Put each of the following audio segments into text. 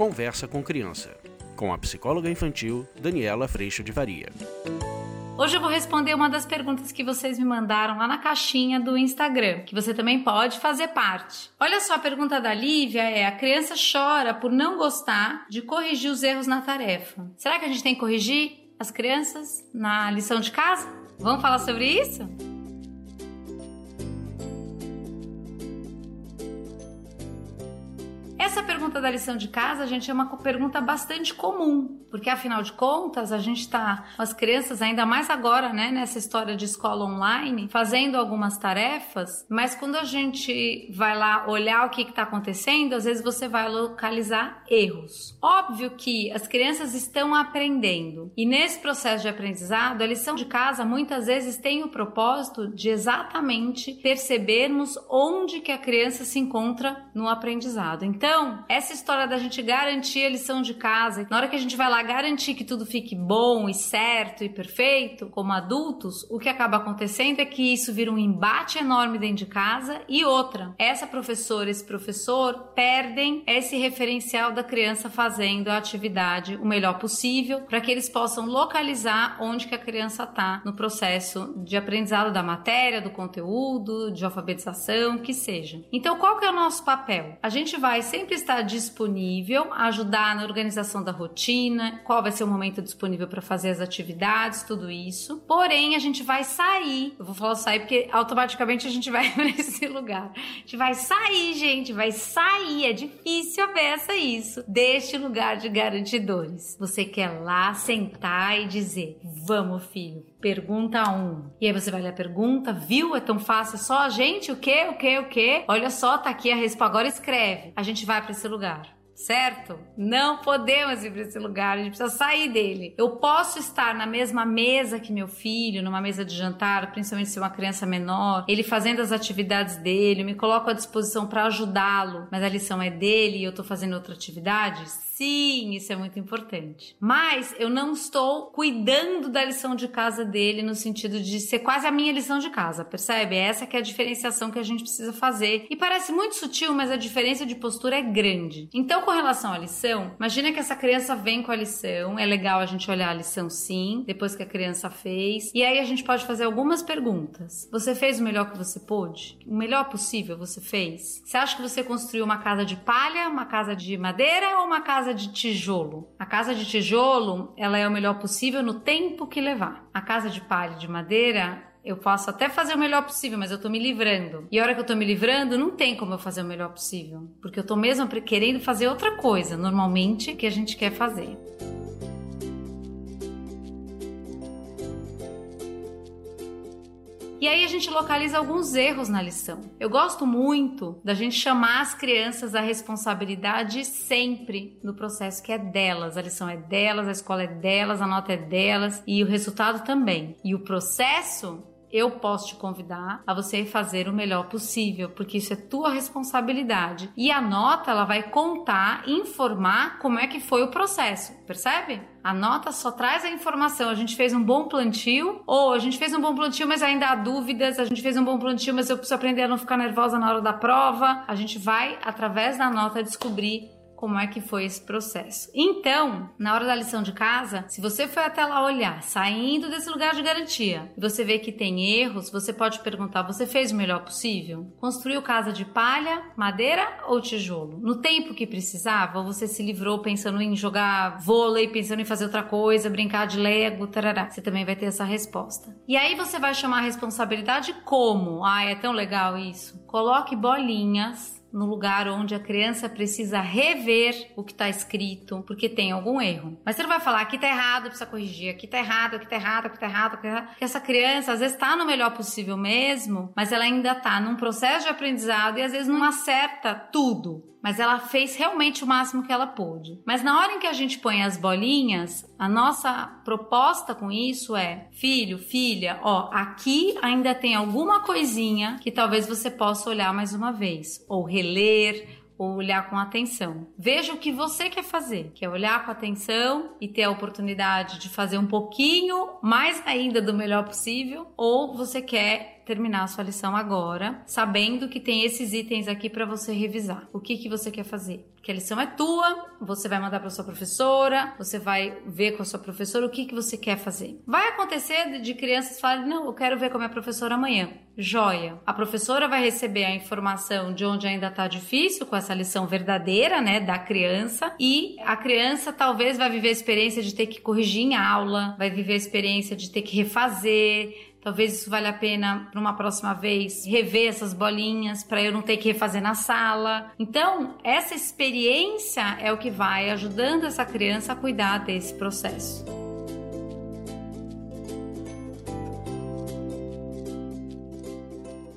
Conversa com Criança, com a psicóloga infantil Daniela Freixo de Varia. Hoje eu vou responder uma das perguntas que vocês me mandaram lá na caixinha do Instagram, que você também pode fazer parte. Olha só, a pergunta da Lívia é: a criança chora por não gostar de corrigir os erros na tarefa. Será que a gente tem que corrigir as crianças na lição de casa? Vamos falar sobre isso? Essa pergunta da lição de casa, gente, é uma pergunta bastante comum, porque afinal de contas, a gente está as crianças, ainda mais agora, né, nessa história de escola online, fazendo algumas tarefas, mas quando a gente vai lá olhar o que está acontecendo, às vezes você vai localizar erros. Óbvio que as crianças estão aprendendo, e nesse processo de aprendizado, a lição de casa muitas vezes tem o propósito de exatamente percebermos onde que a criança se encontra no aprendizado. Então, então, essa história da gente garantir a lição de casa, na hora que a gente vai lá garantir que tudo fique bom e certo e perfeito, como adultos, o que acaba acontecendo é que isso vira um embate enorme dentro de casa e outra, essa professora, esse professor perdem esse referencial da criança fazendo a atividade o melhor possível para que eles possam localizar onde que a criança está no processo de aprendizado da matéria, do conteúdo, de alfabetização, que seja. Então, qual que é o nosso papel? A gente vai ser sempre estar disponível, ajudar na organização da rotina, qual vai ser o momento disponível para fazer as atividades, tudo isso. Porém, a gente vai sair, eu vou falar sair porque automaticamente a gente vai para esse lugar. A gente vai sair, gente, vai sair. É difícil a beça isso, deste lugar de garantidores. Você quer lá sentar e dizer: Vamos, filho, pergunta um. E aí você vai ler a pergunta, viu? É tão fácil, é só a gente, o quê, o quê, o quê? Olha só, tá aqui a resposta. Agora escreve. A gente vai para esse lugar certo? Não podemos ir para esse lugar, a gente precisa sair dele. Eu posso estar na mesma mesa que meu filho, numa mesa de jantar, principalmente se é uma criança menor, ele fazendo as atividades dele, eu me coloco à disposição para ajudá-lo, mas a lição é dele e eu estou fazendo outra atividade? Sim, isso é muito importante. Mas eu não estou cuidando da lição de casa dele no sentido de ser quase a minha lição de casa, percebe? Essa que é a diferenciação que a gente precisa fazer. E parece muito sutil, mas a diferença de postura é grande. Então, com relação à lição, imagina que essa criança vem com a lição, é legal a gente olhar a lição sim, depois que a criança fez, e aí a gente pode fazer algumas perguntas. Você fez o melhor que você pôde? O melhor possível você fez? Você acha que você construiu uma casa de palha, uma casa de madeira ou uma casa de tijolo. A casa de tijolo, ela é o melhor possível no tempo que levar. A casa de palha de madeira, eu posso até fazer o melhor possível, mas eu tô me livrando. E a hora que eu tô me livrando, não tem como eu fazer o melhor possível. Porque eu tô mesmo querendo fazer outra coisa, normalmente, que a gente quer fazer. E aí a gente localiza alguns erros na lição. Eu gosto muito da gente chamar as crianças à responsabilidade sempre no processo que é delas. A lição é delas, a escola é delas, a nota é delas e o resultado também. E o processo eu posso te convidar a você fazer o melhor possível, porque isso é tua responsabilidade. E a nota ela vai contar, informar como é que foi o processo, percebe? A nota só traz a informação. A gente fez um bom plantio, ou a gente fez um bom plantio, mas ainda há dúvidas. A gente fez um bom plantio, mas eu preciso aprender a não ficar nervosa na hora da prova. A gente vai, através da nota, descobrir como é que foi esse processo. Então, na hora da lição de casa, se você foi até lá olhar, saindo desse lugar de garantia, e você vê que tem erros, você pode perguntar: você fez o melhor possível? Construiu casa de palha, madeira ou tijolo? No tempo que precisava, você se livrou pensando em jogar vôlei, pensando em fazer outra coisa, brincar de Lego, tarará. Você também vai ter essa resposta. E aí você vai chamar a responsabilidade como? Ah, é tão legal isso. Coloque bolinhas no lugar onde a criança precisa rever o que está escrito, porque tem algum erro. Mas você não vai falar aqui está errado, precisa corrigir, aqui está errado, aqui está errado, aqui está errado, aqui tá errado. Porque essa criança às vezes está no melhor possível mesmo, mas ela ainda está num processo de aprendizado e às vezes não acerta tudo mas ela fez realmente o máximo que ela pôde. Mas na hora em que a gente põe as bolinhas, a nossa proposta com isso é: filho, filha, ó, aqui ainda tem alguma coisinha que talvez você possa olhar mais uma vez, ou reler, ou olhar com atenção. Veja o que você quer fazer, que é olhar com atenção e ter a oportunidade de fazer um pouquinho mais ainda do melhor possível, ou você quer terminar a sua lição agora, sabendo que tem esses itens aqui para você revisar. O que que você quer fazer? que a lição é tua, você vai mandar para sua professora, você vai ver com a sua professora o que, que você quer fazer. Vai acontecer de crianças falarem: não, eu quero ver com a minha professora amanhã. Joia. A professora vai receber a informação de onde ainda está difícil com essa lição verdadeira, né, da criança, e a criança talvez vai viver a experiência de ter que corrigir em aula, vai viver a experiência de ter que refazer, Talvez isso valha a pena para uma próxima vez rever essas bolinhas para eu não ter que refazer na sala. Então, essa experiência é o que vai ajudando essa criança a cuidar desse processo.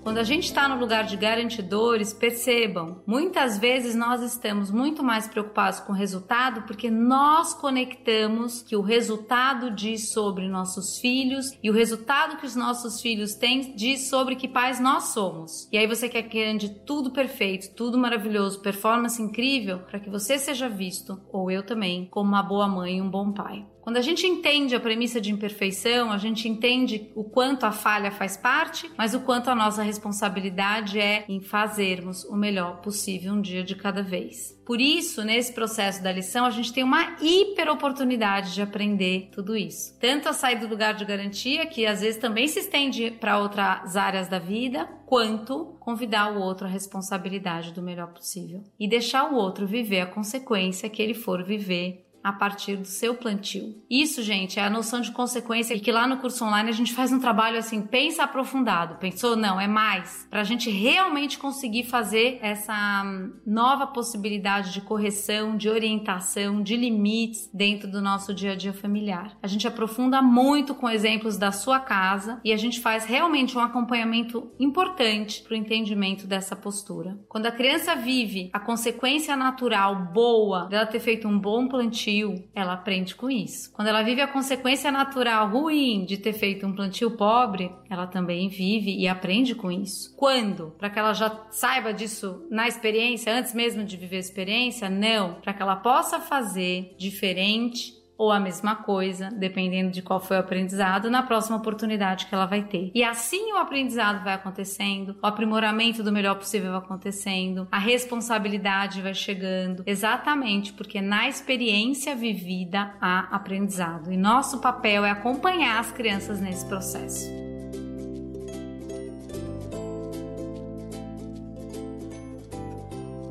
Quando a gente está no lugar de garantidores, percebam, muitas vezes nós estamos muito mais preocupados com o resultado porque nós conectamos que o resultado diz sobre nossos filhos e o resultado que os nossos filhos têm diz sobre que pais nós somos. E aí você quer que ande tudo perfeito, tudo maravilhoso, performance incrível para que você seja visto, ou eu também, como uma boa mãe e um bom pai. Quando a gente entende a premissa de imperfeição, a gente entende o quanto a falha faz parte, mas o quanto a nossa responsabilidade é em fazermos o melhor possível um dia de cada vez. Por isso, nesse processo da lição, a gente tem uma hiper oportunidade de aprender tudo isso. Tanto a sair do lugar de garantia, que às vezes também se estende para outras áreas da vida, quanto convidar o outro à responsabilidade do melhor possível e deixar o outro viver a consequência que ele for viver a partir do seu plantio. Isso, gente, é a noção de consequência que lá no curso online a gente faz um trabalho assim, pensa aprofundado. Pensou? Não, é mais. Para a gente realmente conseguir fazer essa hum, nova possibilidade de correção, de orientação, de limites dentro do nosso dia a dia familiar. A gente aprofunda muito com exemplos da sua casa e a gente faz realmente um acompanhamento importante para o entendimento dessa postura. Quando a criança vive a consequência natural boa dela ter feito um bom plantio, plantio, ela aprende com isso. Quando ela vive a consequência natural ruim de ter feito um plantio pobre, ela também vive e aprende com isso. Quando? Para que ela já saiba disso na experiência, antes mesmo de viver a experiência? Não. Para que ela possa fazer diferente ou a mesma coisa, dependendo de qual foi o aprendizado, na próxima oportunidade que ela vai ter. E assim o aprendizado vai acontecendo, o aprimoramento do melhor possível vai acontecendo, a responsabilidade vai chegando, exatamente porque na experiência vivida há aprendizado. E nosso papel é acompanhar as crianças nesse processo.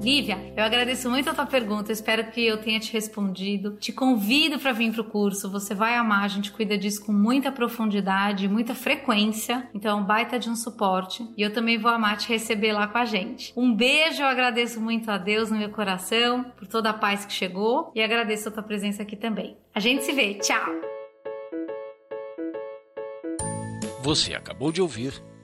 Lívia, eu agradeço muito a tua pergunta, espero que eu tenha te respondido. Te convido para vir pro curso, você vai amar, a gente cuida disso com muita profundidade, muita frequência, então baita de um suporte. E eu também vou amar te receber lá com a gente. Um beijo, eu agradeço muito a Deus no meu coração por toda a paz que chegou e agradeço a tua presença aqui também. A gente se vê, tchau! Você acabou de ouvir